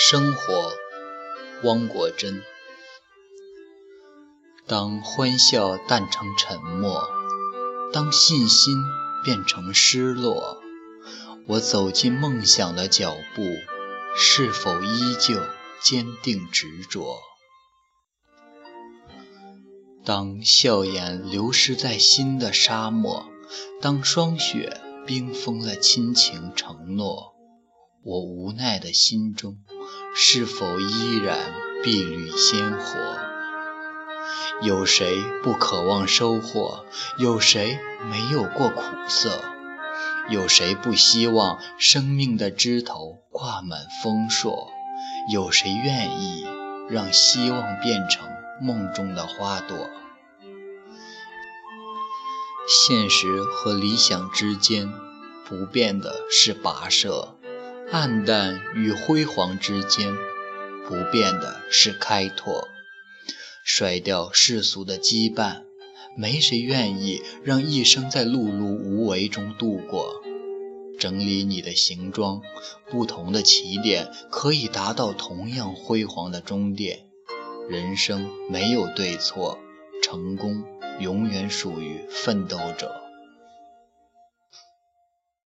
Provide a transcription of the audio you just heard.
生活，汪国真。当欢笑淡成沉默，当信心变成失落，我走进梦想的脚步，是否依旧坚定执着？当笑颜流失在心的沙漠，当霜雪冰封了亲情承诺，我无奈的心中。是否依然碧绿鲜活？有谁不渴望收获？有谁没有过苦涩？有谁不希望生命的枝头挂满丰硕？有谁愿意让希望变成梦中的花朵？现实和理想之间不变的是跋涉。暗淡与辉煌之间，不变的是开拓。甩掉世俗的羁绊，没谁愿意让一生在碌碌无为中度过。整理你的行装，不同的起点可以达到同样辉煌的终点。人生没有对错，成功永远属于奋斗者。